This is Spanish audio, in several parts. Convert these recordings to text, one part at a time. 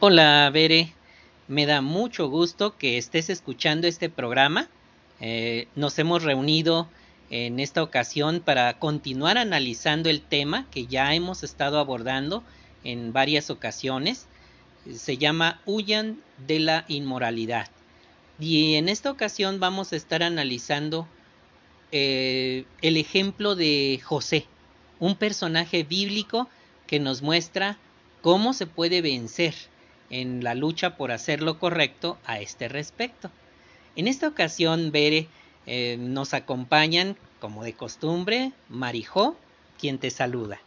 Hola, Bere. Me da mucho gusto que estés escuchando este programa. Eh, nos hemos reunido en esta ocasión para continuar analizando el tema que ya hemos estado abordando en varias ocasiones. Se llama Huyan de la inmoralidad. Y en esta ocasión vamos a estar analizando eh, el ejemplo de José, un personaje bíblico que nos muestra cómo se puede vencer en la lucha por hacer lo correcto a este respecto. En esta ocasión, Bere, eh, nos acompañan, como de costumbre, Marijó, quien te saluda.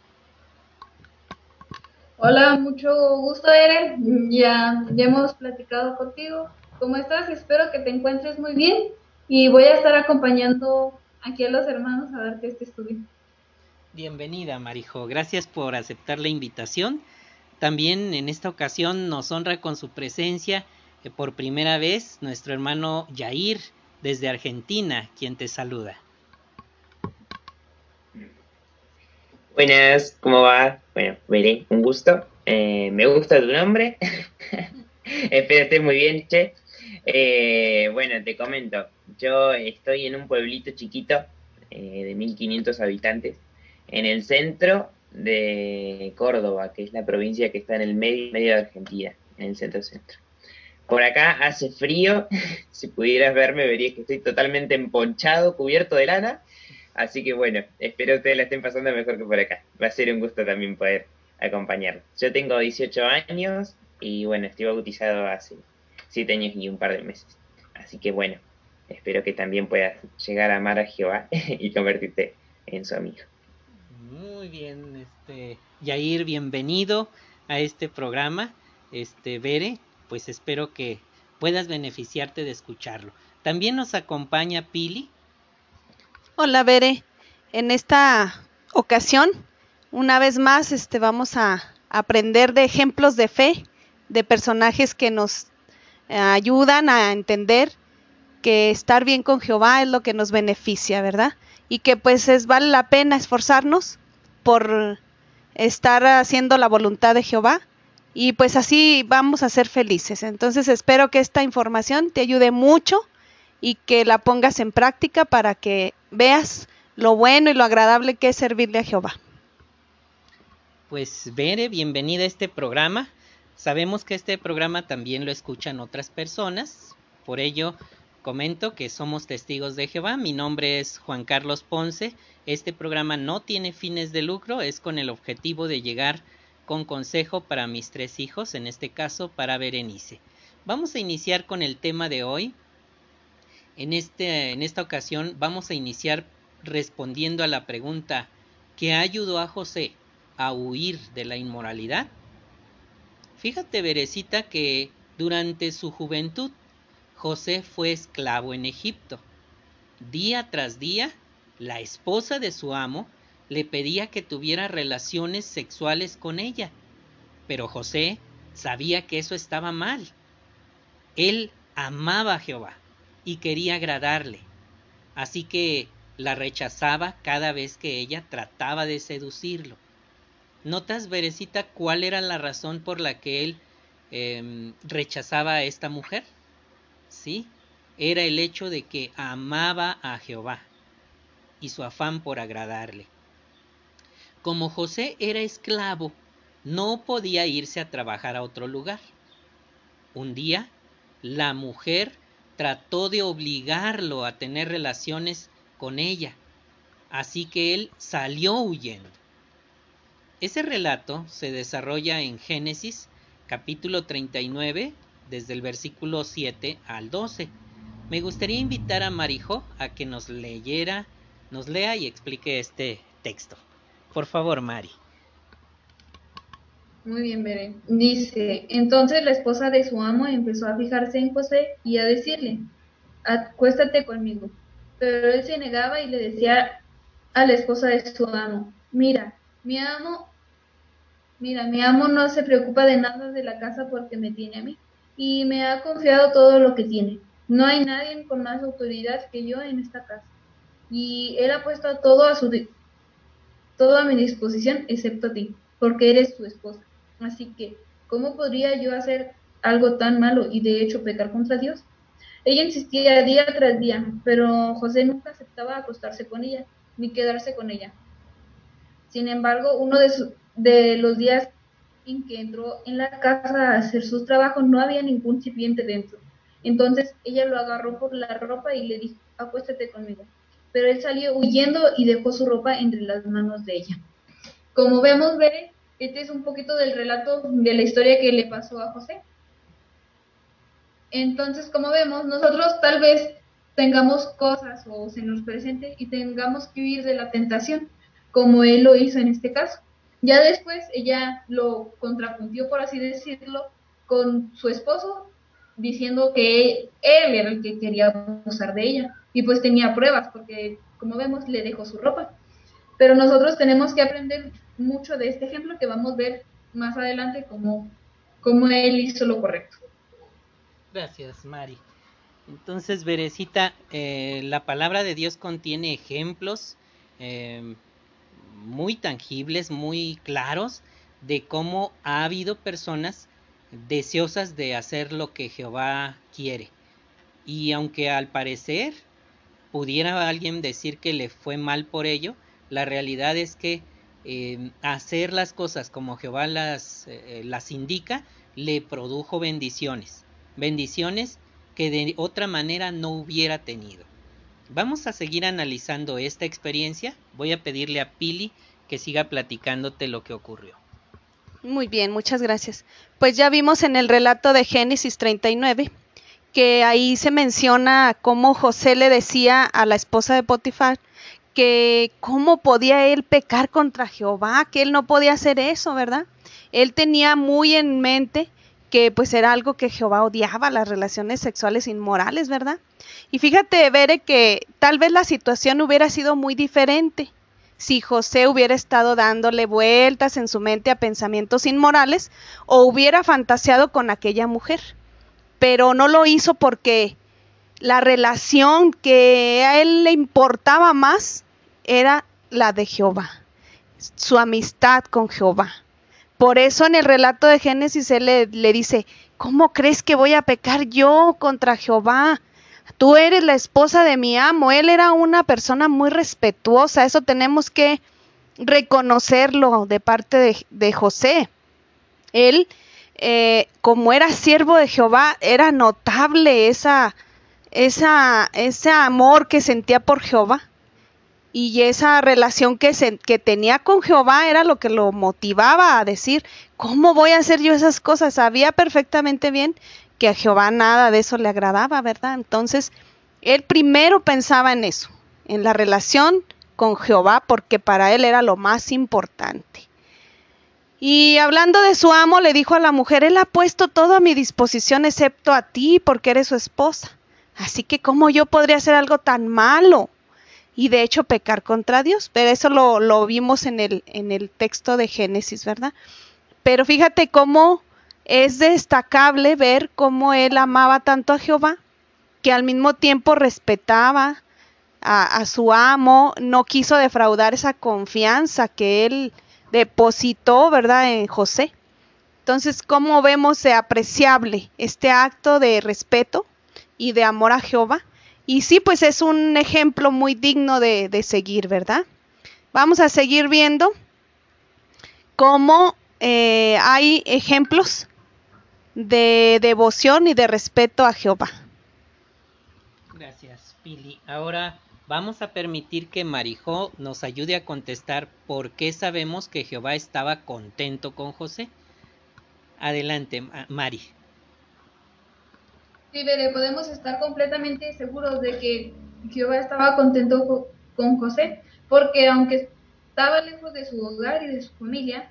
Hola, mucho gusto, Ere. Ya, ya hemos platicado contigo. ¿Cómo estás? Espero que te encuentres muy bien y voy a estar acompañando aquí a los hermanos a darte este estudio. Bienvenida, Marijo. Gracias por aceptar la invitación también en esta ocasión nos honra con su presencia eh, por primera vez nuestro hermano Yair desde Argentina, quien te saluda. Buenas, ¿cómo va? Bueno, veré, un gusto. Eh, me gusta tu nombre. Espero muy bien, che. Eh, bueno, te comento. Yo estoy en un pueblito chiquito de 1500 habitantes, en el centro de Córdoba, que es la provincia que está en el medio, medio de Argentina, en el centro-centro. Por acá hace frío, si pudieras verme verías que estoy totalmente emponchado, cubierto de lana, así que bueno, espero que ustedes la estén pasando mejor que por acá. Va a ser un gusto también poder acompañar. Yo tengo 18 años y bueno, estoy bautizado hace 7 años y un par de meses. Así que bueno, espero que también puedas llegar a amar a Jehová y convertirte en su amigo. Muy bien, este Yair, bienvenido a este programa. Este Bere, pues espero que puedas beneficiarte de escucharlo. También nos acompaña Pili. Hola Bere, en esta ocasión, una vez más, este vamos a aprender de ejemplos de fe, de personajes que nos eh, ayudan a entender que estar bien con Jehová es lo que nos beneficia, ¿verdad? Y que pues es vale la pena esforzarnos por estar haciendo la voluntad de Jehová y pues así vamos a ser felices. Entonces espero que esta información te ayude mucho y que la pongas en práctica para que veas lo bueno y lo agradable que es servirle a Jehová. Pues Bere, bienvenida a este programa. Sabemos que este programa también lo escuchan otras personas, por ello Comento que somos testigos de Jehová. Mi nombre es Juan Carlos Ponce. Este programa no tiene fines de lucro, es con el objetivo de llegar con consejo para mis tres hijos, en este caso para Berenice. Vamos a iniciar con el tema de hoy. En, este, en esta ocasión vamos a iniciar respondiendo a la pregunta ¿qué ayudó a José a huir de la inmoralidad? Fíjate, Berecita, que durante su juventud José fue esclavo en Egipto. Día tras día, la esposa de su amo le pedía que tuviera relaciones sexuales con ella, pero José sabía que eso estaba mal. Él amaba a Jehová y quería agradarle, así que la rechazaba cada vez que ella trataba de seducirlo. ¿Notas, Berecita, cuál era la razón por la que él em, rechazaba a esta mujer? ¿Sí? Era el hecho de que amaba a Jehová y su afán por agradarle. Como José era esclavo, no podía irse a trabajar a otro lugar. Un día, la mujer trató de obligarlo a tener relaciones con ella, así que él salió huyendo. Ese relato se desarrolla en Génesis capítulo 39, desde el versículo 7 al 12. Me gustaría invitar a Marijo a que nos leyera, nos lea y explique este texto. Por favor, Mari. Muy bien, Beren. Dice, entonces la esposa de su amo empezó a fijarse en José y a decirle, acuéstate conmigo. Pero él se negaba y le decía a la esposa de su amo, mira, mi amo, mira, mi amo no se preocupa de nada de la casa porque me tiene a mí y me ha confiado todo lo que tiene. No hay nadie con más autoridad que yo en esta casa. Y él ha puesto todo a su todo a mi disposición excepto a ti, porque eres su esposa. Así que ¿cómo podría yo hacer algo tan malo y de hecho pecar contra Dios? Ella insistía día tras día, pero José nunca aceptaba acostarse con ella, ni quedarse con ella. Sin embargo, uno de, de los días en que entró en la casa a hacer sus trabajos no había ningún sirviente dentro. Entonces ella lo agarró por la ropa y le dijo, acuéstate conmigo. Pero él salió huyendo y dejó su ropa entre las manos de ella. Como vemos, Bere, este es un poquito del relato de la historia que le pasó a José. Entonces, como vemos, nosotros tal vez tengamos cosas o se nos presente y tengamos que huir de la tentación, como él lo hizo en este caso. Ya después ella lo contrapuntió, por así decirlo, con su esposo, diciendo que él era el que quería abusar de ella. Y pues tenía pruebas, porque como vemos, le dejó su ropa. Pero nosotros tenemos que aprender mucho de este ejemplo que vamos a ver más adelante cómo, cómo él hizo lo correcto. Gracias, Mari. Entonces, Berecita, eh, la palabra de Dios contiene ejemplos eh, muy tangibles, muy claros, de cómo ha habido personas deseosas de hacer lo que Jehová quiere. Y aunque al parecer pudiera alguien decir que le fue mal por ello, la realidad es que eh, hacer las cosas como Jehová las, las indica le produjo bendiciones bendiciones que de otra manera no hubiera tenido. Vamos a seguir analizando esta experiencia. Voy a pedirle a Pili que siga platicándote lo que ocurrió. Muy bien, muchas gracias. Pues ya vimos en el relato de Génesis 39 que ahí se menciona cómo José le decía a la esposa de Potifar que cómo podía él pecar contra Jehová, que él no podía hacer eso, ¿verdad? Él tenía muy en mente que pues era algo que Jehová odiaba, las relaciones sexuales inmorales, ¿verdad? Y fíjate, Bere, que tal vez la situación hubiera sido muy diferente si José hubiera estado dándole vueltas en su mente a pensamientos inmorales o hubiera fantaseado con aquella mujer. Pero no lo hizo porque la relación que a él le importaba más era la de Jehová, su amistad con Jehová. Por eso en el relato de Génesis él le, dice, ¿cómo crees que voy a pecar yo contra Jehová? Tú eres la esposa de mi amo. Él era una persona muy respetuosa. Eso tenemos que reconocerlo de parte de, José. Él, eh, como era siervo de Jehová, era notable esa, esa, ese amor que sentía por Jehová y esa relación que, tenía con Jehová era lo que lo motivaba a decir, ¿cómo voy a hacer yo esas cosas? Sabía perfectamente bien que a Jehová nada de eso le agradaba, ¿verdad? Entonces, él primero pensaba en eso, en la relación con Jehová, porque para él era lo más importante. Y hablando de su amo, le dijo a la mujer, él ha puesto todo a mi disposición excepto a ti, porque eres su esposa. Así que, ¿cómo yo podría hacer algo tan malo? Y de hecho pecar contra Dios. Pero eso lo, lo vimos en el, en el texto de Génesis, ¿verdad? Pero fíjate cómo es destacable ver cómo él amaba tanto a Jehová, que al mismo tiempo respetaba a, a, su amo, no quiso defraudar esa confianza que él depositó, ¿verdad?, en José. Entonces, ¿cómo vemos de apreciable este acto de respeto y de amor a Jehová? Y sí, pues es un ejemplo muy digno de, seguir, ¿verdad? Vamos a seguir viendo cómo eh, hay ejemplos de devoción y de respeto a Jehová. Gracias, Pili. Ahora vamos a permitir que Marijó nos ayude a contestar por qué sabemos que Jehová estaba contento con José. Adelante, Mari. Sí, Bere, podemos estar completamente seguros de que Jehová estaba contento con José, porque aunque estaba lejos de su hogar y de su familia,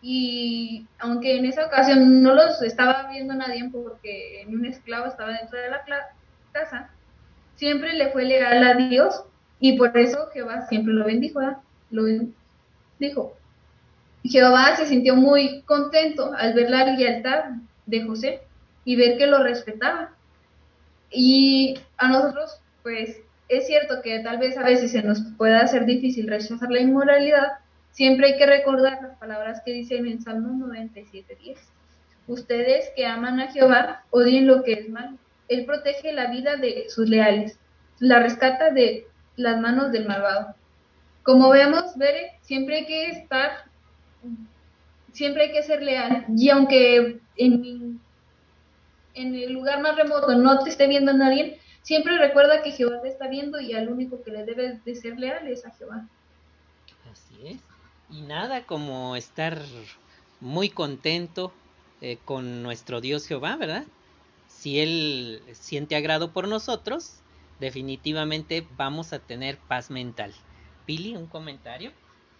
y aunque en esa ocasión no los estaba viendo nadie porque un esclavo estaba dentro de la casa, siempre le fue legal a Dios y por eso Jehová siempre lo bendijo, lo bendijo. Jehová se sintió muy contento al ver la lealtad de José y ver que lo respetaba. Y a nosotros, pues es cierto que tal vez a veces se nos pueda hacer difícil rechazar la inmoralidad, siempre hay que recordar las palabras que dicen en Salmo 97.10. Ustedes que aman a Jehová, odien lo que es malo. Él protege la vida de sus leales, la rescata de las manos del malvado. Como vemos, Bere, siempre hay que estar, siempre hay que ser leal. Y aunque en, en el lugar más remoto no te esté viendo nadie, siempre recuerda que Jehová te está viendo y al único que le debes de ser leal es a Jehová. Así es. Y nada como estar muy contento eh, con nuestro Dios Jehová, ¿verdad? Si Él siente agrado por nosotros, definitivamente vamos a tener paz mental. Pili, un comentario.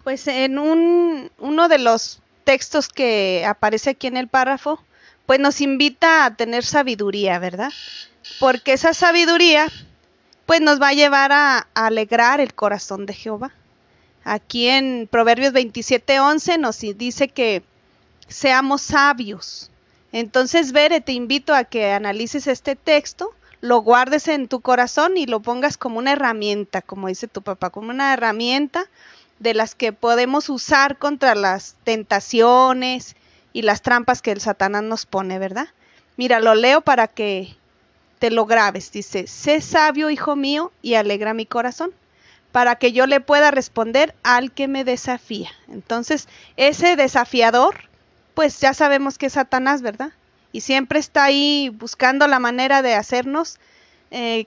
Pues en un, uno de los textos que aparece aquí en el párrafo, pues nos invita a tener sabiduría, ¿verdad? Porque esa sabiduría, pues nos va a llevar a, alegrar el corazón de Jehová. Aquí en Proverbios 27:11 nos dice que seamos sabios. Entonces, Bere, te invito a que analices este texto, lo guardes en tu corazón y lo pongas como una herramienta, como dice tu papá, como una herramienta de las que podemos usar contra las tentaciones y las trampas que el Satanás nos pone, ¿verdad? Mira, lo leo para que te lo grabes. Dice, sé sabio, hijo mío, y alegra mi corazón, para que yo le pueda responder al que me desafía. Entonces, ese desafiador pues ya sabemos que es Satanás, ¿verdad? Y siempre está ahí buscando la manera de hacernos eh,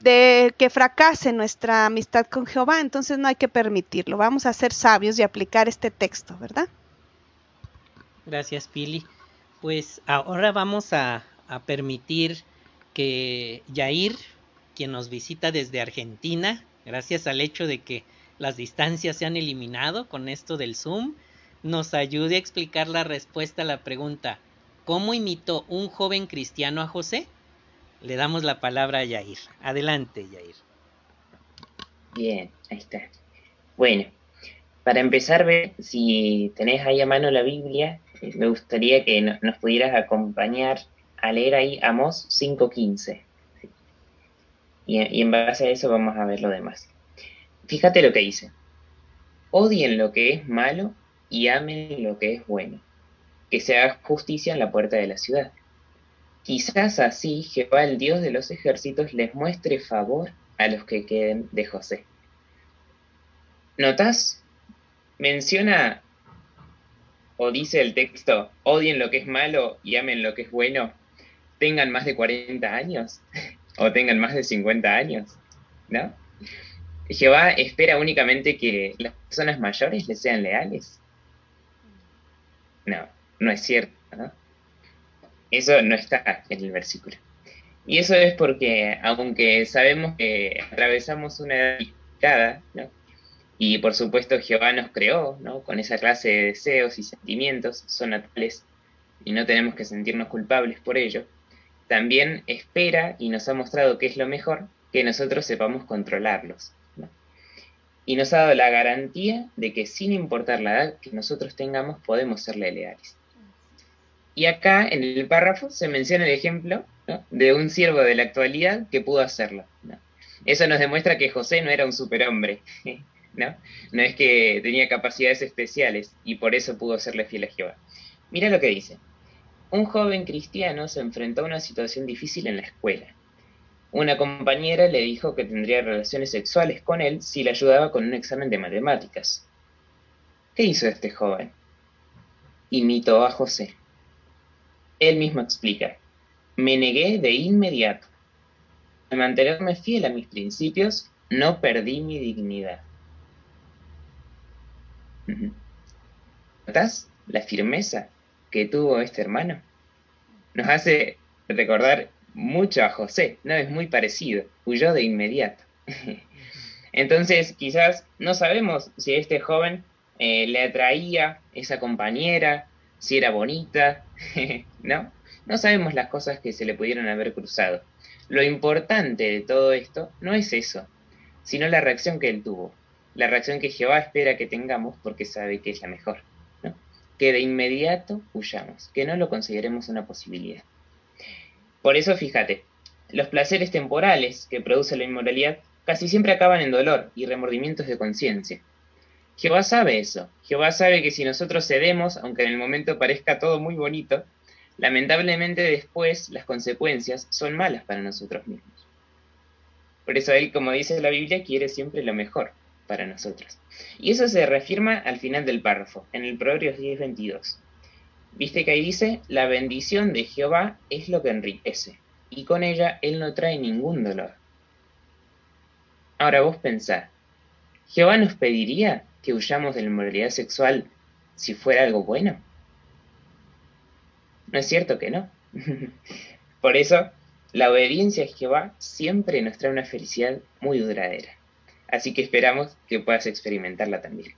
de que fracase nuestra amistad con Jehová, entonces no hay que permitirlo. Vamos a ser sabios y aplicar este texto, ¿verdad? Gracias, Pili. Pues ahora vamos a, permitir que Yair, quien nos visita desde Argentina, gracias al hecho de que las distancias se han eliminado con esto del Zoom, nos ayude a explicar la respuesta a la pregunta ¿Cómo imitó un joven cristiano a José? Le damos la palabra a Yair. Adelante, Yair. Bien, ahí está. Bueno, para empezar, si tenés ahí a mano la Biblia, eh, me gustaría que nos pudieras acompañar a leer ahí Amós 5.15. Y, y en base a eso vamos a ver lo demás. Fíjate lo que dice. Odien lo que es malo y amen lo que es bueno, que se haga justicia en la puerta de la ciudad. Quizás así Jehová el Dios de los ejércitos les muestre favor a los que queden de José. ¿Notas? Menciona o dice el texto, odien lo que es malo y amen lo que es bueno, tengan más de 40 años o tengan más de 50 años, ¿no? Jehová espera únicamente que las personas mayores le sean leales. No, no es cierto. Eso no está en el versículo. Y eso es porque, aunque sabemos que atravesamos una edad limitada, y por supuesto Jehová nos creó ¿no? con esa clase de deseos y sentimientos, son naturales y no tenemos que sentirnos culpables por ello, también espera y nos ha mostrado que es lo mejor que nosotros sepamos controlarlos y nos ha dado la garantía de que sin importar la edad que nosotros tengamos, podemos serle leales. Y acá en el párrafo se menciona el ejemplo de un siervo de la actualidad que pudo hacerlo. Eso nos demuestra que José no era un superhombre, ¿no? es que tenía capacidades especiales y por eso pudo serle fiel a Jehová. Mira lo que dice. Un joven cristiano se enfrentó a una situación difícil en la escuela una compañera le dijo que tendría relaciones sexuales con él si le ayudaba con un examen de matemáticas. ¿Qué hizo este joven? Imitó a José. Él mismo explica, me negué de inmediato. Al mantenerme fiel a mis principios, no perdí mi dignidad. ¿Notas la firmeza que tuvo este hermano? Nos hace recordar mucho a José, no es muy parecido, huyó de inmediato. Entonces, quizás no sabemos si este joven eh, le atraía esa compañera, si era bonita, ¿no? No sabemos las cosas que se le pudieron haber cruzado. Lo importante de todo esto no es eso, sino la reacción que él tuvo, la reacción que Jehová espera que tengamos porque sabe que es la mejor. Que de inmediato huyamos, que no lo consideremos una posibilidad. Por eso fíjate, los placeres temporales que produce la inmoralidad casi siempre acaban en dolor y remordimientos de conciencia. Jehová sabe eso. Jehová sabe que si nosotros cedemos, aunque en el momento parezca todo muy bonito, lamentablemente después las consecuencias son malas para nosotros mismos. Por eso Él, como dice la Biblia, quiere siempre lo mejor para nosotros. Y eso se reafirma al final del párrafo, en el Proverbios 10:22. Viste que ahí dice, la bendición de Jehová es lo que enriquece, y con ella Él no trae ningún dolor. Ahora vos pensá, ¿Jehová nos pediría que huyamos de la inmoralidad sexual si fuera algo bueno? No es cierto que no. Por eso, la obediencia a Jehová siempre nos trae una felicidad muy duradera. Así que esperamos que puedas experimentarla también.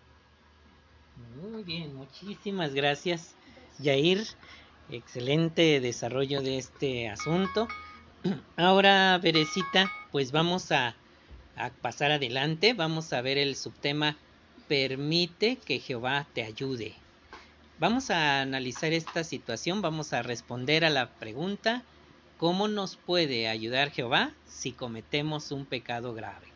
Muy bien, muchísimas gracias, Yair. Excelente desarrollo de este asunto. Ahora, Berecita, pues vamos a, a pasar adelante. Vamos a ver el subtema Permite que Jehová te ayude. Vamos a analizar esta situación, vamos a responder a la pregunta, ¿cómo nos puede ayudar Jehová si cometemos un pecado grave?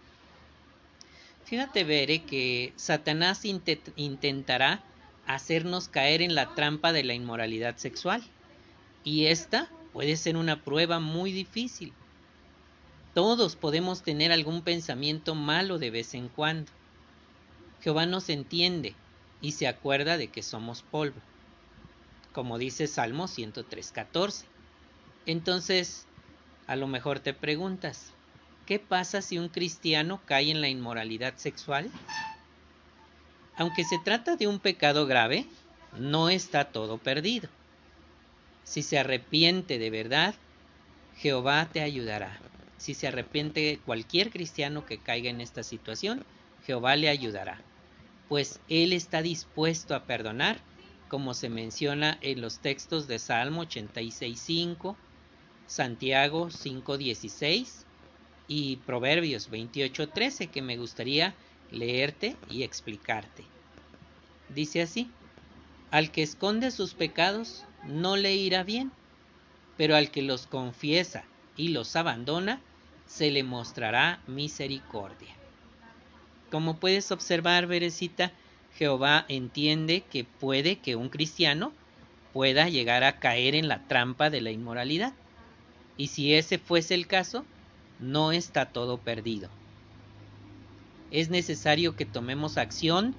Fíjate, Veré, que Satanás intentará hacernos caer en la trampa de la inmoralidad sexual. Y esta puede ser una prueba muy difícil. Todos podemos tener algún pensamiento malo de vez en cuando. Jehová nos entiende y se acuerda de que somos polvo, como dice Salmo 103.14. Entonces, a lo mejor te preguntas, ¿qué pasa si un cristiano cae en la inmoralidad sexual? Aunque se trata de un pecado grave, no está todo perdido. Si se arrepiente de verdad, Jehová te ayudará. Si se arrepiente cualquier cristiano que caiga en esta situación, Jehová le ayudará pues Él está dispuesto a perdonar, como se menciona en los textos de Salmo 86.5, Santiago 5.16 y Proverbios 28.13 que me gustaría leerte y explicarte. Dice así, al que esconde sus pecados no le irá bien, pero al que los confiesa y los abandona, se le mostrará misericordia. Como puedes observar, Berecita, Jehová entiende que puede que un cristiano pueda llegar a caer en la trampa de la inmoralidad. Y si ese fuese el caso, no está todo perdido. Es necesario que tomemos acción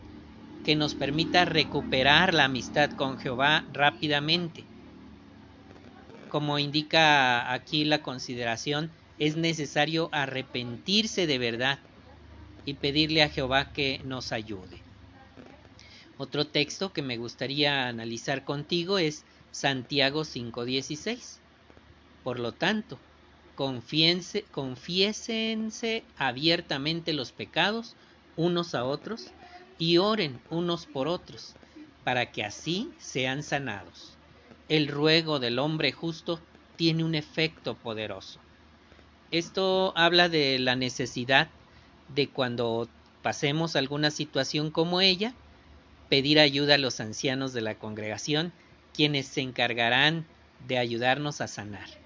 que nos permita recuperar la amistad con Jehová rápidamente. Como indica aquí la consideración, es necesario arrepentirse de verdad y pedirle a Jehová que nos ayude. Otro texto que me gustaría analizar contigo es Santiago 5:16. Por lo tanto, confiésense abiertamente los pecados unos a otros y oren unos por otros, para que así sean sanados. El ruego del hombre justo tiene un efecto poderoso. Esto habla de la necesidad de cuando pasemos alguna situación como ella, pedir ayuda a los ancianos de la congregación, quienes se encargarán de ayudarnos a sanar.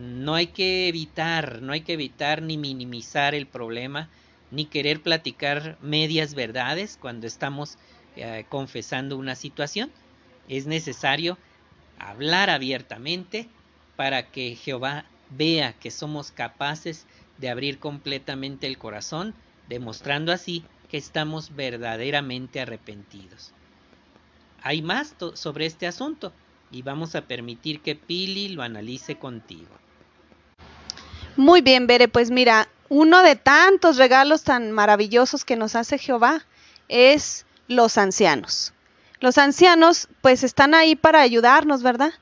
No hay que evitar, no hay que evitar ni minimizar el problema, ni querer platicar medias verdades cuando estamos eh, confesando una situación. Es necesario hablar abiertamente para que Jehová vea que somos capaces de abrir completamente el corazón, demostrando así que estamos verdaderamente arrepentidos. Hay más sobre este asunto y vamos a permitir que Pili lo analice contigo. Muy bien, Bere, pues mira, uno de tantos regalos tan maravillosos que nos hace Jehová es los ancianos. Los ancianos pues están ahí para ayudarnos, ¿verdad?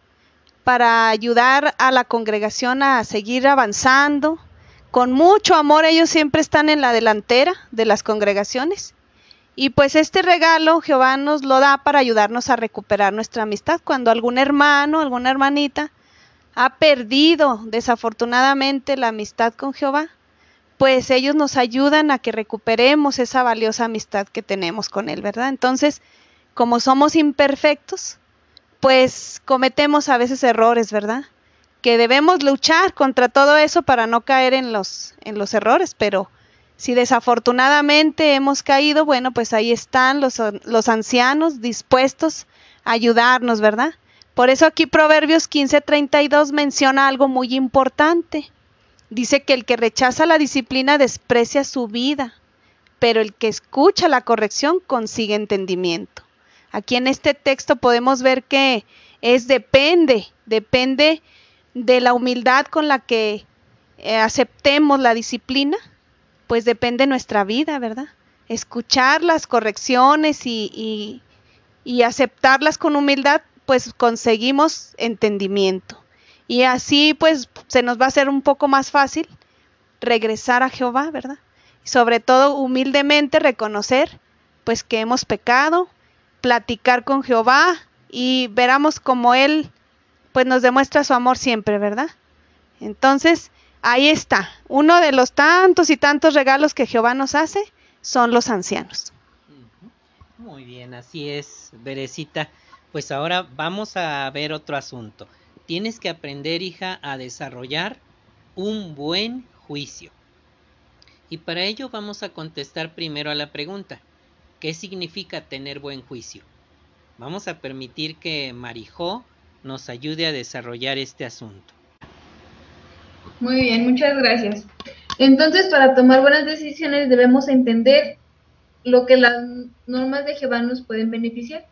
Para ayudar a la congregación a seguir avanzando, con mucho amor ellos siempre están en la delantera de las congregaciones. Y pues este regalo Jehová nos lo da para ayudarnos a recuperar nuestra amistad. Cuando algún hermano, alguna hermanita ha perdido desafortunadamente la amistad con Jehová, pues ellos nos ayudan a que recuperemos esa valiosa amistad que tenemos con Él, ¿verdad? Entonces, como somos imperfectos, pues cometemos a veces errores, ¿verdad? que debemos luchar contra todo eso para no caer en los, en los errores, pero si desafortunadamente hemos caído, bueno, pues ahí están los, los ancianos dispuestos a ayudarnos, ¿verdad? Por eso aquí Proverbios 15:32 menciona algo muy importante. Dice que el que rechaza la disciplina desprecia su vida, pero el que escucha la corrección consigue entendimiento. Aquí en este texto podemos ver que es depende, depende de la humildad con la que eh, aceptemos la disciplina, pues depende nuestra vida, ¿verdad? Escuchar las correcciones y, y aceptarlas con humildad, pues conseguimos entendimiento. Y así pues se nos va a hacer un poco más fácil regresar a Jehová, ¿verdad? Y sobre todo humildemente reconocer pues que hemos pecado, platicar con Jehová y veramos como Él pues nos demuestra su amor siempre, ¿verdad? Entonces, ahí está. Uno de los tantos y tantos regalos que Jehová nos hace son los ancianos. Muy bien, así es, Berecita. Pues ahora vamos a ver otro asunto. Tienes que aprender, hija, a desarrollar un buen juicio. Y para ello vamos a contestar primero a la pregunta, ¿qué significa tener buen juicio? Vamos a permitir que Marijó nos ayude a desarrollar este asunto. Muy bien, muchas gracias. Entonces, para tomar buenas decisiones debemos entender lo que las normas de Jehová nos pueden beneficiar.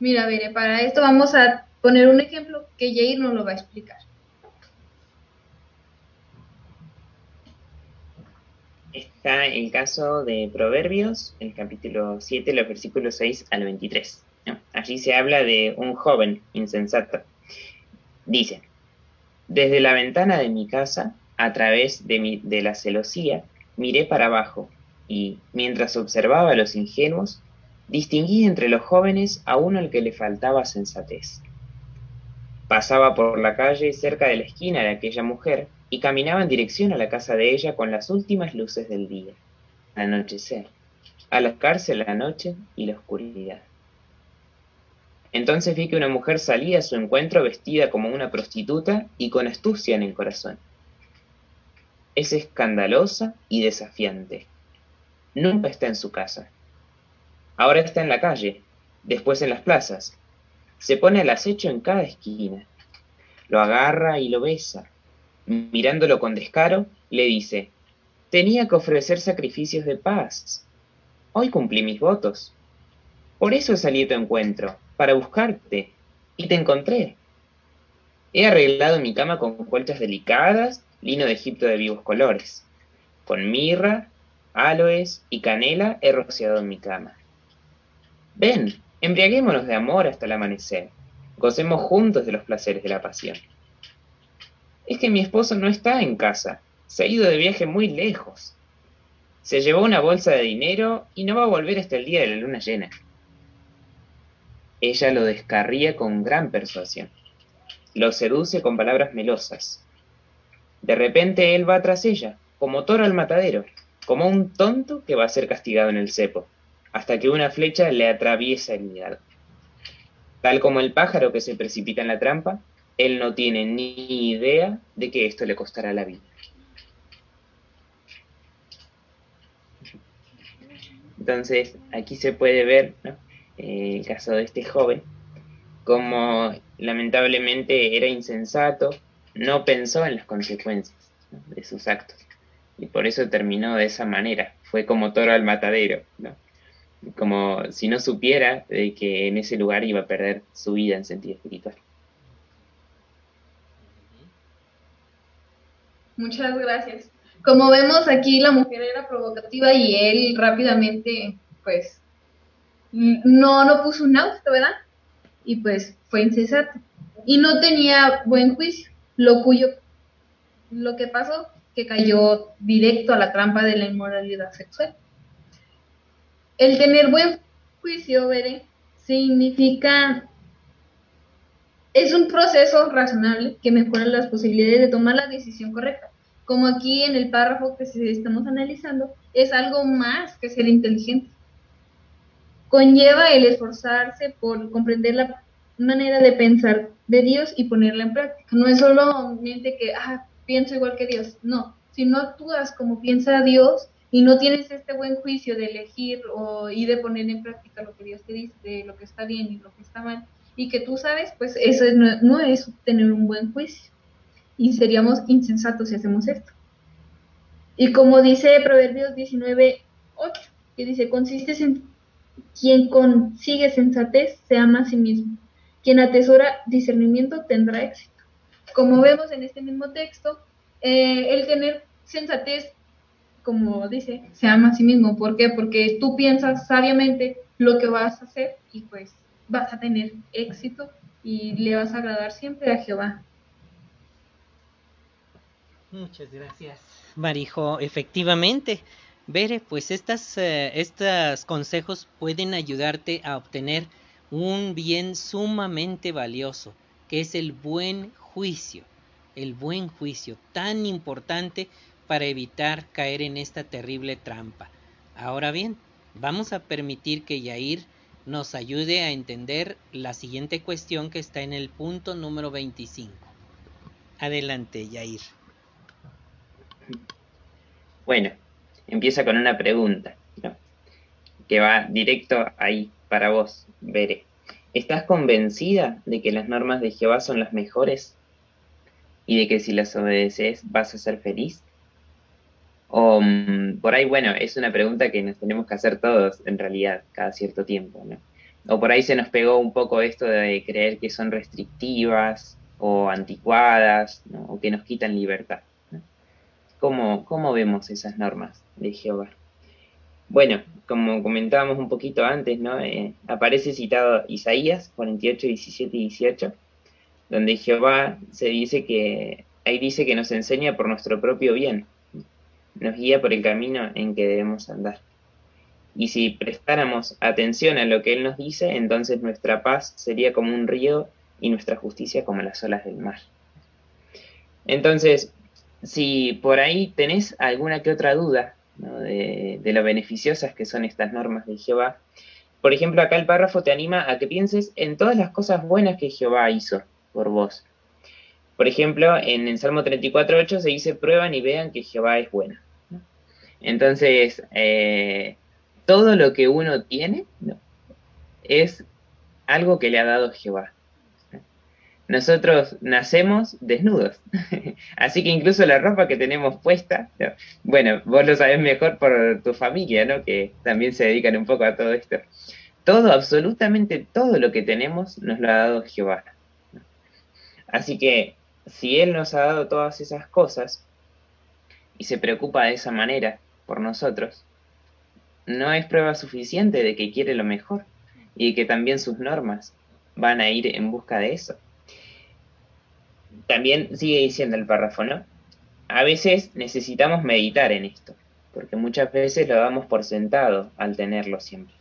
Mira, veré, para esto vamos a poner un ejemplo que Jair nos lo va a explicar. Está el caso de Proverbios, el capítulo 7, los versículos 6 al 23. Allí se habla de un joven insensato. Dice, desde la ventana de mi casa, a través de, mi, de la celosía, miré para abajo y, mientras observaba a los ingenuos, distinguí entre los jóvenes a uno al que le faltaba sensatez. Pasaba por la calle cerca de la esquina de aquella mujer y caminaba en dirección a la casa de ella con las últimas luces del día. Anochecer. Alascarse la noche y la oscuridad. Entonces vi que una mujer salía a su encuentro vestida como una prostituta y con astucia en el corazón. Es escandalosa y desafiante. Nunca está en su casa. Ahora está en la calle, después en las plazas. Se pone al acecho en cada esquina. Lo agarra y lo besa. Mirándolo con descaro, le dice, tenía que ofrecer sacrificios de paz. Hoy cumplí mis votos. Por eso salí a tu encuentro, para buscarte, y te encontré. He arreglado mi cama con colchas delicadas, lino de Egipto de vivos colores. Con mirra, aloes y canela he rociado mi cama. Ven, embriaguémonos de amor hasta el amanecer. Gocemos juntos de los placeres de la pasión. Es que mi esposo no está en casa, se ha ido de viaje muy lejos. Se llevó una bolsa de dinero y no va a volver hasta el día de la luna llena. Ella lo descarría con gran persuasión. Lo seduce con palabras melosas. De repente él va tras ella, como toro al matadero, como un tonto que va a ser castigado en el cepo, hasta que una flecha le atraviesa el hígado. Tal como el pájaro que se precipita en la trampa, él no tiene ni idea de que esto le costará la vida. Entonces, aquí se puede ver ¿no? Eh, el caso de este joven, como lamentablemente era insensato, no pensó en las consecuencias de sus actos. Y por eso terminó de esa manera. Fue como toro al matadero, Como si no supiera de que en ese lugar iba a perder su vida en sentido espiritual. Muchas gracias. Como vemos aquí, la mujer era provocativa y él rápidamente, pues, no, no puso un auto, ¿verdad? Y pues fue incesato. Y no tenía buen juicio, lo cuyo, lo que pasó, que cayó directo a la trampa de la inmoralidad sexual. El tener buen juicio, veré, significa, es un proceso razonable que mejora las posibilidades de tomar la decisión correcta. Como aquí en el párrafo que estamos analizando, es algo más que ser inteligente conlleva el esforzarse por comprender la manera de pensar de Dios y ponerla en práctica. No es solamente que, ah, pienso igual que Dios, no, si no actúas como piensa Dios y no tienes este buen juicio de elegir o, y de poner en práctica lo que Dios te dice, de lo que está bien y lo que está mal, y que tú sabes, pues eso no, es tener un buen juicio. Y seríamos insensatos si hacemos esto. Y como dice Proverbios 19, 8, que dice, consiste en quien consigue sensatez se ama a sí mismo. Quien atesora discernimiento tendrá éxito. Como vemos en este mismo texto, eh, el tener sensatez, como dice, se ama a sí mismo. ¿Por qué? Porque tú piensas sabiamente lo que vas a hacer y pues vas a tener éxito y le vas a agradar siempre a Jehová. Muchas gracias. Marijo, efectivamente, Bere, pues estas, eh, estos consejos pueden ayudarte a obtener un bien sumamente valioso, que es el buen juicio, el buen juicio, tan importante para evitar caer en esta terrible trampa. Ahora bien, vamos a permitir que Yair nos ayude a entender la siguiente cuestión que está en el punto número 25. Adelante, Yair. Bueno, empieza con una pregunta, que va directo ahí para vos, Bere. ¿Estás convencida de que las normas de Jehová son las mejores? ¿Y de que si las obedeces vas a ser feliz? O mm, por ahí, bueno, es una pregunta que nos tenemos que hacer todos, en realidad, cada cierto tiempo, ¿no? O por ahí se nos pegó un poco esto de creer que son restrictivas o anticuadas, ¿no? o que nos quitan libertad. ¿Cómo, ¿Cómo vemos esas normas de Jehová? Bueno, como comentábamos un poquito antes, ¿no? Eh, aparece citado Isaías 48, 17 y 18, donde Jehová se dice que, ahí dice que nos enseña por nuestro propio bien, nos guía por el camino en que debemos andar. Y si prestáramos atención a lo que Él nos dice, entonces nuestra paz sería como un río y nuestra justicia como las olas del mar. Entonces, si por ahí tenés alguna que otra duda de, lo beneficiosas que son estas normas de Jehová, por ejemplo, acá el párrafo te anima a que pienses en todas las cosas buenas que Jehová hizo por vos. Por ejemplo, en el Salmo 34.8 se dice, prueban y vean que Jehová es bueno. Entonces, eh, todo lo que uno tiene es algo que le ha dado Jehová nosotros nacemos desnudos. Así que incluso la ropa que tenemos puesta, bueno, vos lo sabés mejor por tu familia, ¿no? Que también se dedican un poco a todo esto. Todo, absolutamente todo lo que tenemos nos lo ha dado Jehová. Así que si Él nos ha dado todas esas cosas y se preocupa de esa manera por nosotros, no es prueba suficiente de que quiere lo mejor y que también sus normas van a ir en busca de eso también sigue diciendo el párrafo, ¿no? A veces necesitamos meditar en esto, porque muchas veces lo damos por sentado al tenerlo siempre.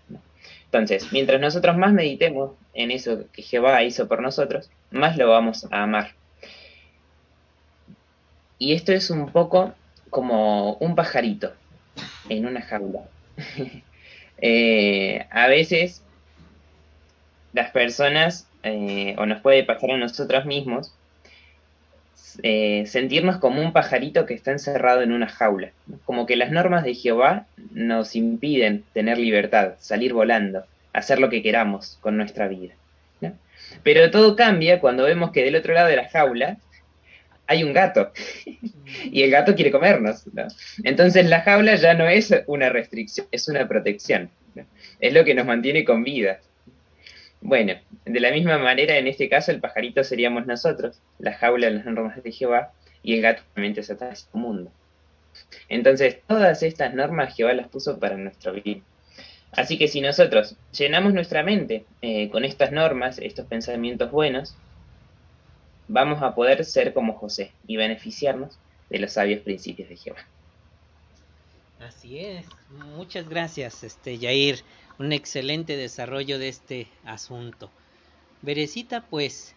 Entonces, mientras nosotros más meditemos en eso que Jehová hizo por nosotros, más lo vamos a amar. Y esto es un poco como un pajarito en una jaula. Eh, a veces las personas, eh, o nos puede pasar a nosotros mismos, eh, sentirnos como un pajarito que está encerrado en una jaula, como que las normas de Jehová nos impiden tener libertad, salir volando, hacer lo que queramos con nuestra vida. Pero todo cambia cuando vemos que del otro lado de la jaula hay un gato y el gato quiere comernos. Entonces la jaula ya no es una restricción, es una protección. Es lo que nos mantiene con vida. Bueno, de la misma manera, en este caso, el pajarito seríamos nosotros, la jaula de las normas de Jehová, y el gato realmente es atrás este mundo. Entonces, todas estas normas Jehová las puso para nuestro bien. Así que si nosotros llenamos nuestra mente eh, con estas normas, estos pensamientos buenos, vamos a poder ser como José y beneficiarnos de los sabios principios de Jehová. Así es. Muchas gracias, este Yair un excelente desarrollo de este asunto. Verecita, pues,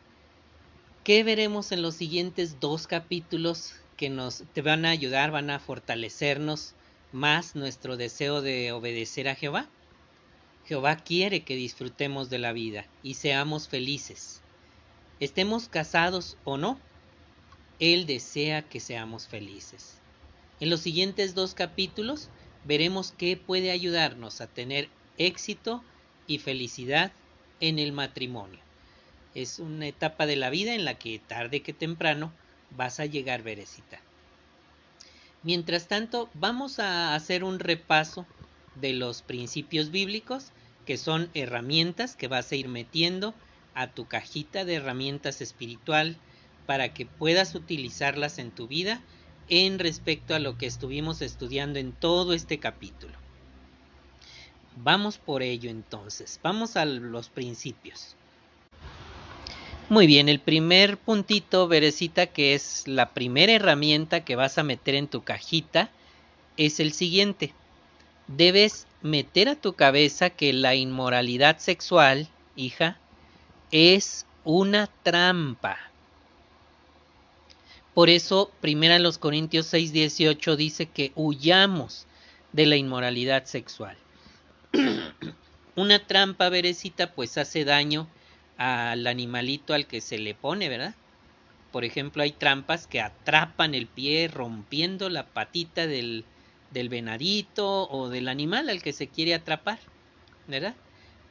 ¿qué veremos en los siguientes dos capítulos que nos te van a ayudar, van a fortalecernos más nuestro deseo de obedecer a Jehová? Jehová quiere que disfrutemos de la vida y seamos felices. Estemos casados o no, Él desea que seamos felices. En los siguientes dos capítulos veremos qué puede ayudarnos a tener éxito y felicidad en el matrimonio. Es una etapa de la vida en la que tarde que temprano vas a llegar, Berecita. Mientras tanto, vamos a hacer un repaso de los principios bíblicos, que son herramientas que vas a ir metiendo a tu cajita de herramientas espiritual para que puedas utilizarlas en tu vida en respecto a lo que estuvimos estudiando en todo este capítulo. Vamos por ello entonces, vamos a los principios. Muy bien, el primer puntito, Berecita, que es la primera herramienta que vas a meter en tu cajita, es el siguiente. Debes meter a tu cabeza que la inmoralidad sexual, hija, es una trampa. Por eso, primera los Corintios 6:18 dice que huyamos de la inmoralidad sexual. una trampa, Berecita, pues hace daño al animalito al que se le pone, ¿verdad? Por ejemplo, hay trampas que atrapan el pie rompiendo la patita del, del venadito o del animal al que se quiere atrapar, ¿verdad?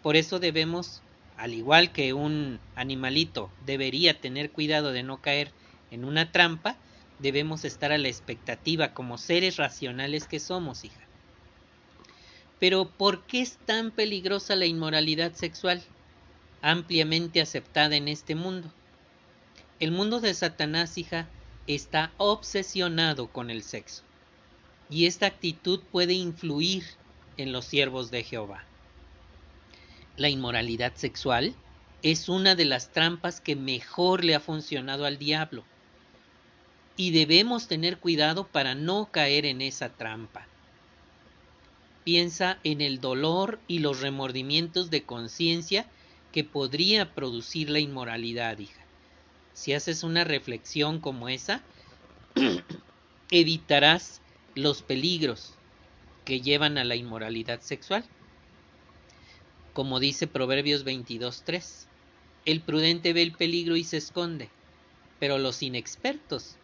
Por eso debemos, al igual que un animalito debería tener cuidado de no caer en una trampa, debemos estar a la expectativa como seres racionales que somos, hija. Pero ¿por qué es tan peligrosa la inmoralidad sexual? ampliamente aceptada en este mundo. El mundo de Satanás, hija, está obsesionado con el sexo. Y esta actitud puede influir en los siervos de Jehová. La inmoralidad sexual es una de las trampas que mejor le ha funcionado al diablo. Y debemos tener cuidado para no caer en esa trampa. Piensa en el dolor y los remordimientos de conciencia que podría producir la inmoralidad, hija. Si haces una reflexión como esa, evitarás los peligros que llevan a la inmoralidad sexual. Como dice Proverbios 22.3, el prudente ve el peligro y se esconde, pero los inexpertos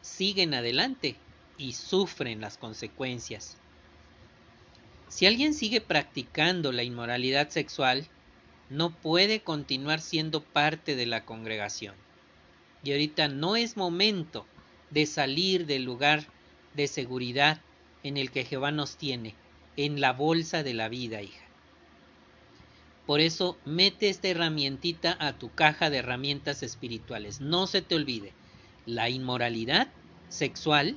siguen adelante y sufren las consecuencias. Si alguien sigue practicando la inmoralidad sexual, no puede continuar siendo parte de la congregación. Y ahorita no es momento de salir del lugar de seguridad en el que Jehová nos tiene, en la bolsa de la vida, hija. Por eso mete esta herramientita a tu caja de herramientas espirituales. No se te olvide, la inmoralidad sexual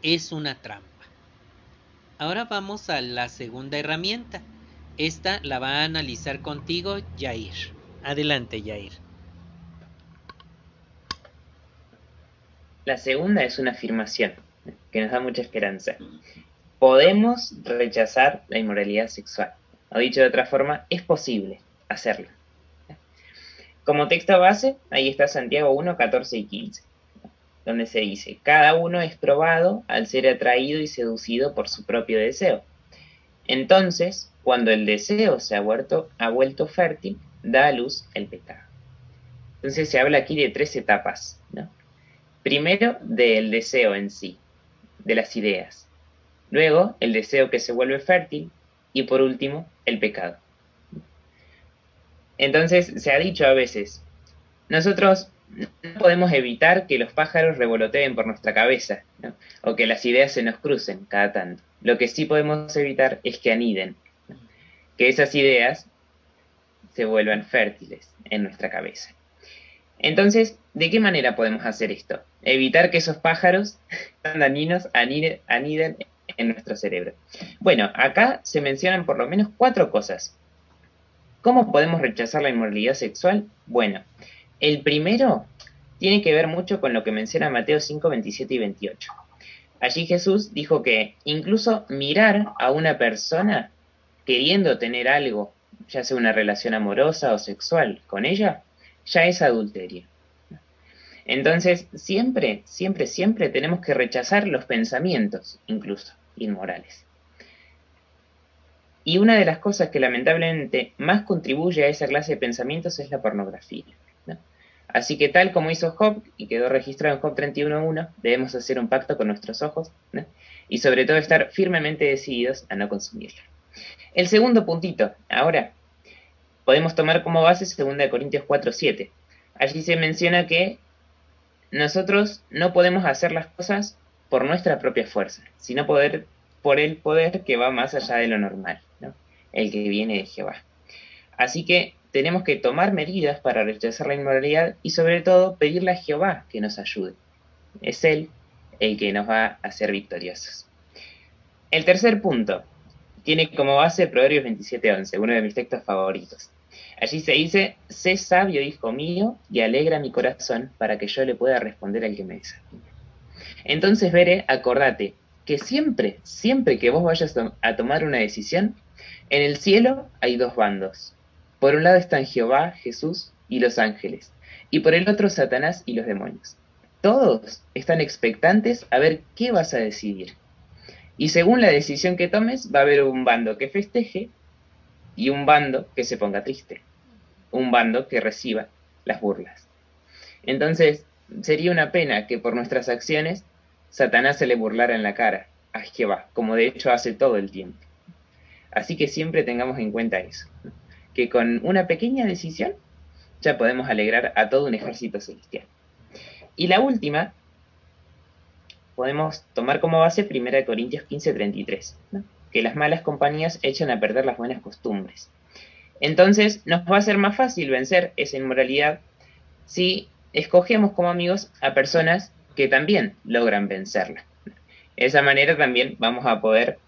es una trampa. Ahora vamos a la segunda herramienta, esta la va a analizar contigo Jair. Adelante, Jair. La segunda es una afirmación que nos da mucha esperanza. Podemos rechazar la inmoralidad sexual. O dicho de otra forma, es posible hacerlo. Como texto base, ahí está Santiago 1, 14 y 15, donde se dice, cada uno es probado al ser atraído y seducido por su propio deseo. Entonces, cuando el deseo se ha vuelto, ha vuelto fértil, da a luz el pecado. Entonces se habla aquí de tres etapas. Primero, del deseo en sí, de las ideas. Luego, el deseo que se vuelve fértil. Y por último, el pecado. Entonces se ha dicho a veces, nosotros no podemos evitar que los pájaros revoloteen por nuestra cabeza, o que las ideas se nos crucen cada tanto. Lo que sí podemos evitar es que aniden, que esas ideas se vuelvan fértiles en nuestra cabeza. Entonces, ¿de qué manera podemos hacer esto? Evitar que esos pájaros tan dañinos aniden en nuestro cerebro. Bueno, acá se mencionan por lo menos cuatro cosas. ¿Cómo podemos rechazar la inmoralidad sexual? Bueno, el primero tiene que ver mucho con lo que menciona Mateo 5, 27 y 28. Allí Jesús dijo que incluso mirar a una persona queriendo tener algo, ya sea una relación amorosa o sexual con ella, ya es adulterio. Entonces, siempre, siempre, siempre tenemos que rechazar los pensamientos, incluso inmorales. Y una de las cosas que lamentablemente más contribuye a esa clase de pensamientos es la pornografía. Así que tal como hizo Job y quedó registrado en Job 31.1, debemos hacer un pacto con nuestros ojos y sobre todo estar firmemente decididos a no consumirla. El segundo puntito, ahora, podemos tomar como base 2 Corintios 4.7, allí se menciona que nosotros no podemos hacer las cosas por nuestra propia fuerza, sino poder, por el poder que va más allá de lo normal, el que viene de Jehová. Así que tenemos que tomar medidas para rechazar la inmoralidad y sobre todo pedirle a Jehová que nos ayude. Es Él el que nos va a hacer victoriosos. El tercer punto tiene como base Proverbios 27.11, uno de mis textos favoritos. Allí se dice, sé sabio, hijo mío, y alegra mi corazón para que yo le pueda responder al que me desafía. Entonces, Veré, acordate que siempre, siempre que vos vayas a tomar una decisión, en el cielo hay dos bandos. Por un lado están Jehová, Jesús y los ángeles, y por el otro Satanás y los demonios. Todos están expectantes a ver qué vas a decidir. Y según la decisión que tomes, va a haber un bando que festeje y un bando que se ponga triste. Un bando que reciba las burlas. Entonces, sería una pena que por nuestras acciones Satanás se le burlara en la cara a Jehová, como de hecho hace todo el tiempo. Así que siempre tengamos en cuenta eso, que con una pequeña decisión ya podemos alegrar a todo un ejército celestial. Y la última, podemos tomar como base 1 Corintios 15:33, que las malas compañías echan a perder las buenas costumbres. Entonces nos va a ser más fácil vencer esa inmoralidad si escogemos como amigos a personas que también logran vencerla. De esa manera también vamos a poder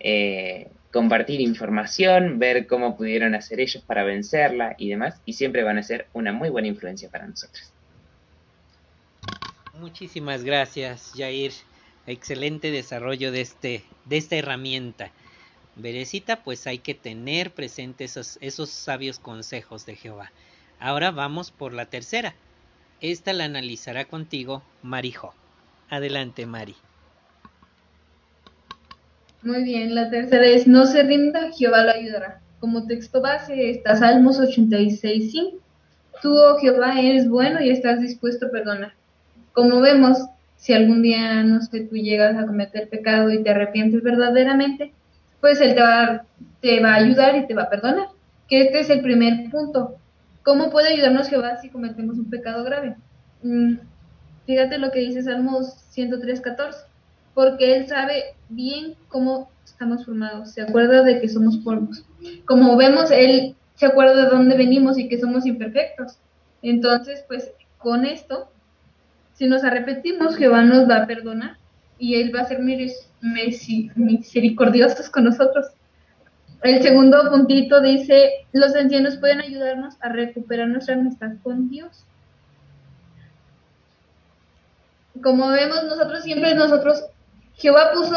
eh, compartir información, ver cómo pudieron hacer ellos para vencerla y demás, y siempre van a ser una muy buena influencia para nosotros. Muchísimas gracias, Jair. Excelente desarrollo de, este, de esta herramienta. Berecita, pues hay que tener presentes esos, esos sabios consejos de Jehová. Ahora vamos por la tercera. Esta la analizará contigo Marijo. Adelante, Mari. Muy bien, la tercera es no se rinda, Jehová lo ayudará. Como texto base está Salmos 86.5. Tú, oh Jehová, eres bueno y estás dispuesto a perdonar. Como vemos, si algún día, no sé, tú llegas a cometer pecado y te arrepientes verdaderamente, pues Él te va, te va a ayudar y te va a perdonar. Que este es el primer punto. ¿Cómo puede ayudarnos Jehová si cometemos un pecado grave? Mm, fíjate lo que dice Salmos 103.14. Porque Él sabe bien cómo estamos formados, se acuerda de que somos polvos. Como vemos, Él se acuerda de dónde venimos y que somos imperfectos. Entonces, pues con esto, si nos arrepentimos, Jehová nos va a perdonar y Él va a ser misericordioso con nosotros. El segundo puntito dice, los ancianos pueden ayudarnos a recuperar nuestra amistad con Dios. Como vemos nosotros siempre nosotros, Jehová puso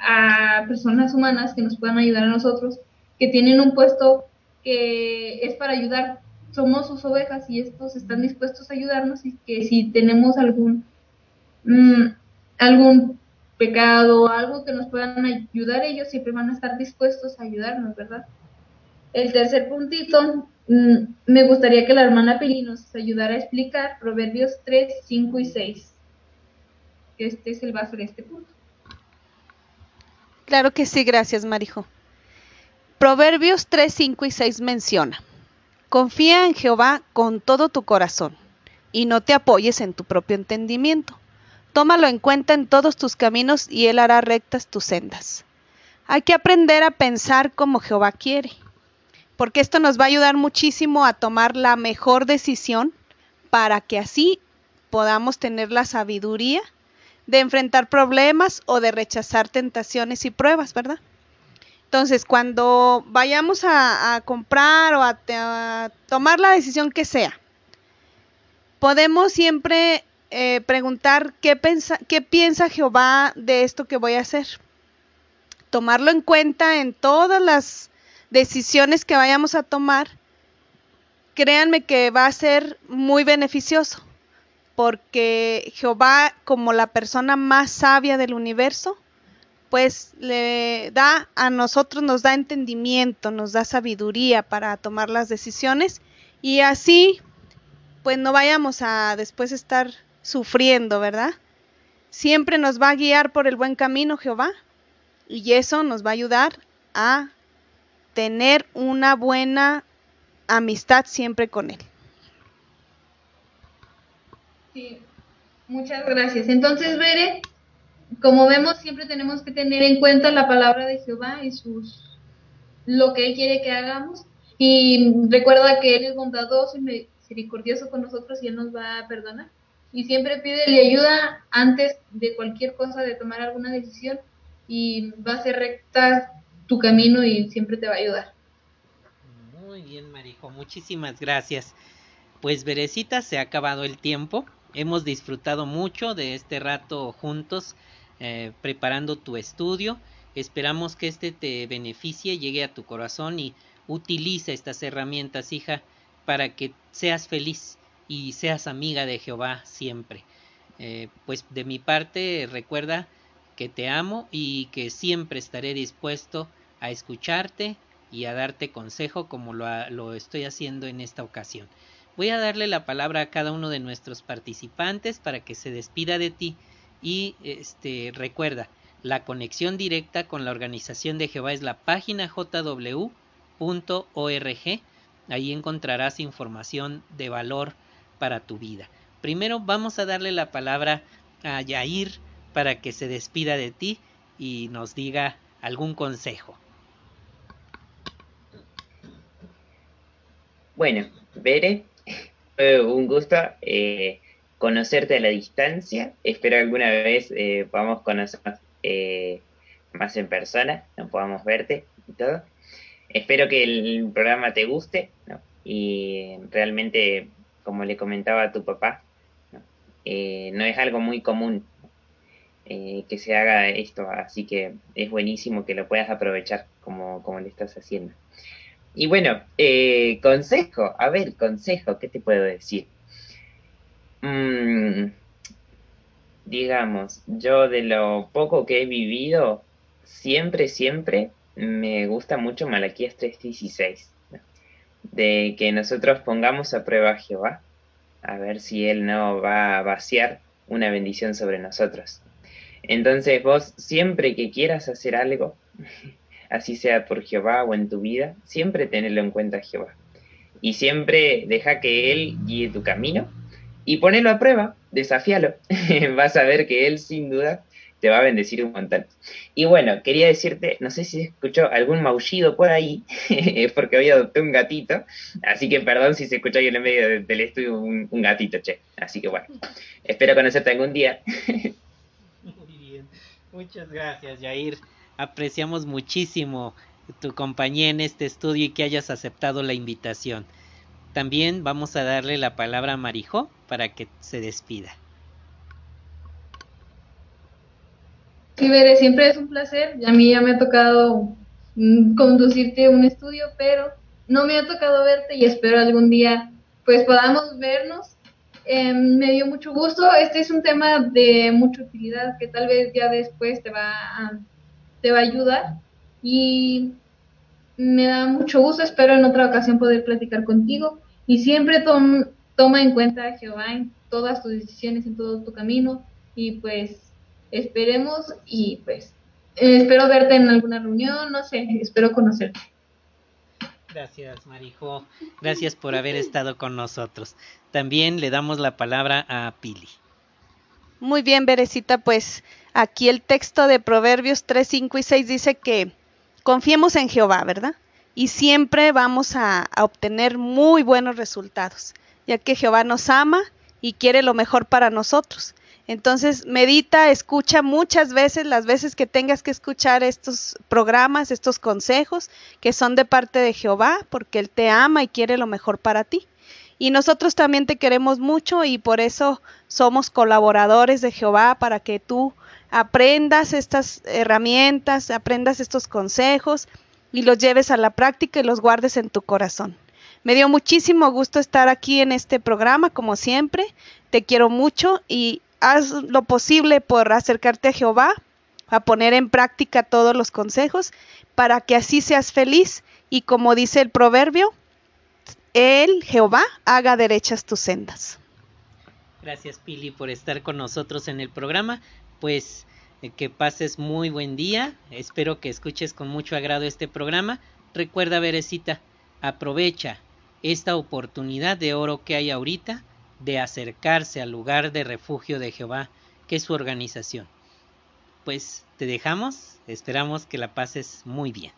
a personas humanas que nos puedan ayudar a nosotros, que tienen un puesto que es para ayudar. Somos sus ovejas y estos están dispuestos a ayudarnos y que si tenemos algún, mm, algún pecado, algo que nos puedan ayudar, ellos siempre van a estar dispuestos a ayudarnos, ¿verdad? El tercer puntito, mm, me gustaría que la hermana Pili nos ayudara a explicar Proverbios 3, 5 y 6. Este es el base de este punto. Claro que sí, gracias, Marijo. Proverbios 3, 5 y 6 menciona, confía en Jehová con todo tu corazón y no te apoyes en tu propio entendimiento. Tómalo en cuenta en todos tus caminos y Él hará rectas tus sendas. Hay que aprender a pensar como Jehová quiere, porque esto nos va a ayudar muchísimo a tomar la mejor decisión para que así podamos tener la sabiduría de enfrentar problemas o de rechazar tentaciones y pruebas, ¿verdad? Entonces, cuando vayamos a, comprar o a, tomar la decisión que sea, podemos siempre eh, preguntar qué, qué piensa Jehová de esto que voy a hacer. Tomarlo en cuenta en todas las decisiones que vayamos a tomar. Créanme que va a ser muy beneficioso, porque Jehová, como la persona más sabia del universo, pues le da a nosotros, nos da entendimiento, nos da sabiduría para tomar las decisiones y así, pues no vayamos a después estar sufriendo, ¿verdad? Siempre nos va a guiar por el buen camino Jehová y eso nos va a ayudar a tener una buena amistad siempre con Él. Sí, muchas gracias. Entonces, Bere, como vemos, siempre tenemos que tener en cuenta la palabra de Jehová y sus lo que Él quiere que hagamos. Y recuerda que Él es bondadoso y misericordioso con nosotros y Él nos va a perdonar. Y siempre pídele ayuda antes de cualquier cosa, de tomar alguna decisión, y va a ser recta tu camino y siempre te va a ayudar. Muy bien, Marijo, muchísimas gracias. Pues Berecita, se ha acabado el tiempo. Hemos disfrutado mucho de este rato juntos eh, preparando tu estudio. Esperamos que este te beneficie, llegue a tu corazón y utilice estas herramientas, hija, para que seas feliz y seas amiga de Jehová siempre. Eh, pues de mi parte recuerda que te amo y que siempre estaré dispuesto a escucharte y a darte consejo como lo, lo estoy haciendo en esta ocasión. Voy a darle la palabra a cada uno de nuestros participantes para que se despida de ti y este recuerda la conexión directa con la organización de Jehová es la página jw.org. Ahí encontrarás información de valor para tu vida. Primero vamos a darle la palabra a Yair para que se despida de ti y nos diga algún consejo. Bueno, Bere, un gusto eh, conocerte a la distancia. Espero alguna vez eh, podamos conocernos eh, más en persona, no podamos verte y todo. Espero que el programa te guste y realmente, como le comentaba a tu papá, no, eh, es algo muy común eh, que se haga esto, así que es buenísimo que lo puedas aprovechar como, como le estás haciendo. Y bueno, consejo, a ver, consejo, ¿qué te puedo decir? Mm, digamos, yo de lo poco que he vivido, siempre, siempre me gusta mucho Malaquías 3.16, de que nosotros pongamos a prueba a Jehová, a ver si Él no va a vaciar una bendición sobre nosotros. Entonces vos siempre que quieras hacer algo, así sea por Jehová o en tu vida, siempre tenelo en cuenta a Jehová. Y siempre deja que Él guíe tu camino y ponelo a prueba, desafíalo. Vas a ver que él sin duda te va a bendecir un montón. Y bueno, quería decirte, no sé si escuchó algún maullido por ahí, porque hoy adopté un gatito, así que perdón si se escuchó ahí en el medio del estudio un, un gatito, che. Así que bueno, espero conocerte algún día. Muy bien, muchas gracias, Jair. Apreciamos muchísimo tu compañía en este estudio y que hayas aceptado la invitación. También vamos a darle la palabra a Marijó para que se despida. Sí, Bere, siempre es un placer. A mí ya me ha tocado mm, conducirte un estudio, pero no me ha tocado verte y espero algún día pues podamos vernos. Em, me dio mucho gusto. Este es un tema de mucha utilidad que tal vez ya después te va a, te va a ayudar y me da mucho gusto. Espero en otra ocasión poder platicar contigo y siempre toma en cuenta a Jehová en todas tus decisiones, en todo tu camino y pues esperemos y pues espero verte en alguna reunión, no sé, espero conocerte. Gracias, Marijo. Gracias por haber estado con nosotros. También le damos la palabra a Pili. Muy bien, Berecita, pues aquí el texto de Proverbios 3, 5 y 6 dice que confiemos en Jehová, ¿verdad? y siempre vamos a, obtener muy buenos resultados, ya que Jehová nos ama y quiere lo mejor para nosotros. Entonces, medita, escucha muchas veces, las veces que tengas que escuchar estos programas, estos consejos que son de parte de Jehová, porque Él te ama y quiere lo mejor para ti. Y nosotros también te queremos mucho y por eso somos colaboradores de Jehová para que tú aprendas estas herramientas, aprendas estos consejos y los lleves a la práctica y los guardes en tu corazón. Me dio muchísimo gusto estar aquí en este programa, como siempre. Te quiero mucho y haz lo posible por acercarte a Jehová, a poner en práctica todos los consejos, para que así seas feliz y como dice el proverbio, Él, Jehová, haga derechas tus sendas. Gracias Pili por estar con nosotros en el programa. Pues eh, que pases muy buen día. Espero que escuches con mucho agrado este programa. Recuerda, Berecita, aprovecha esta oportunidad de oro que hay ahorita de acercarse al lugar de refugio de Jehová, que es su organización. Pues te dejamos, esperamos que la pases muy bien.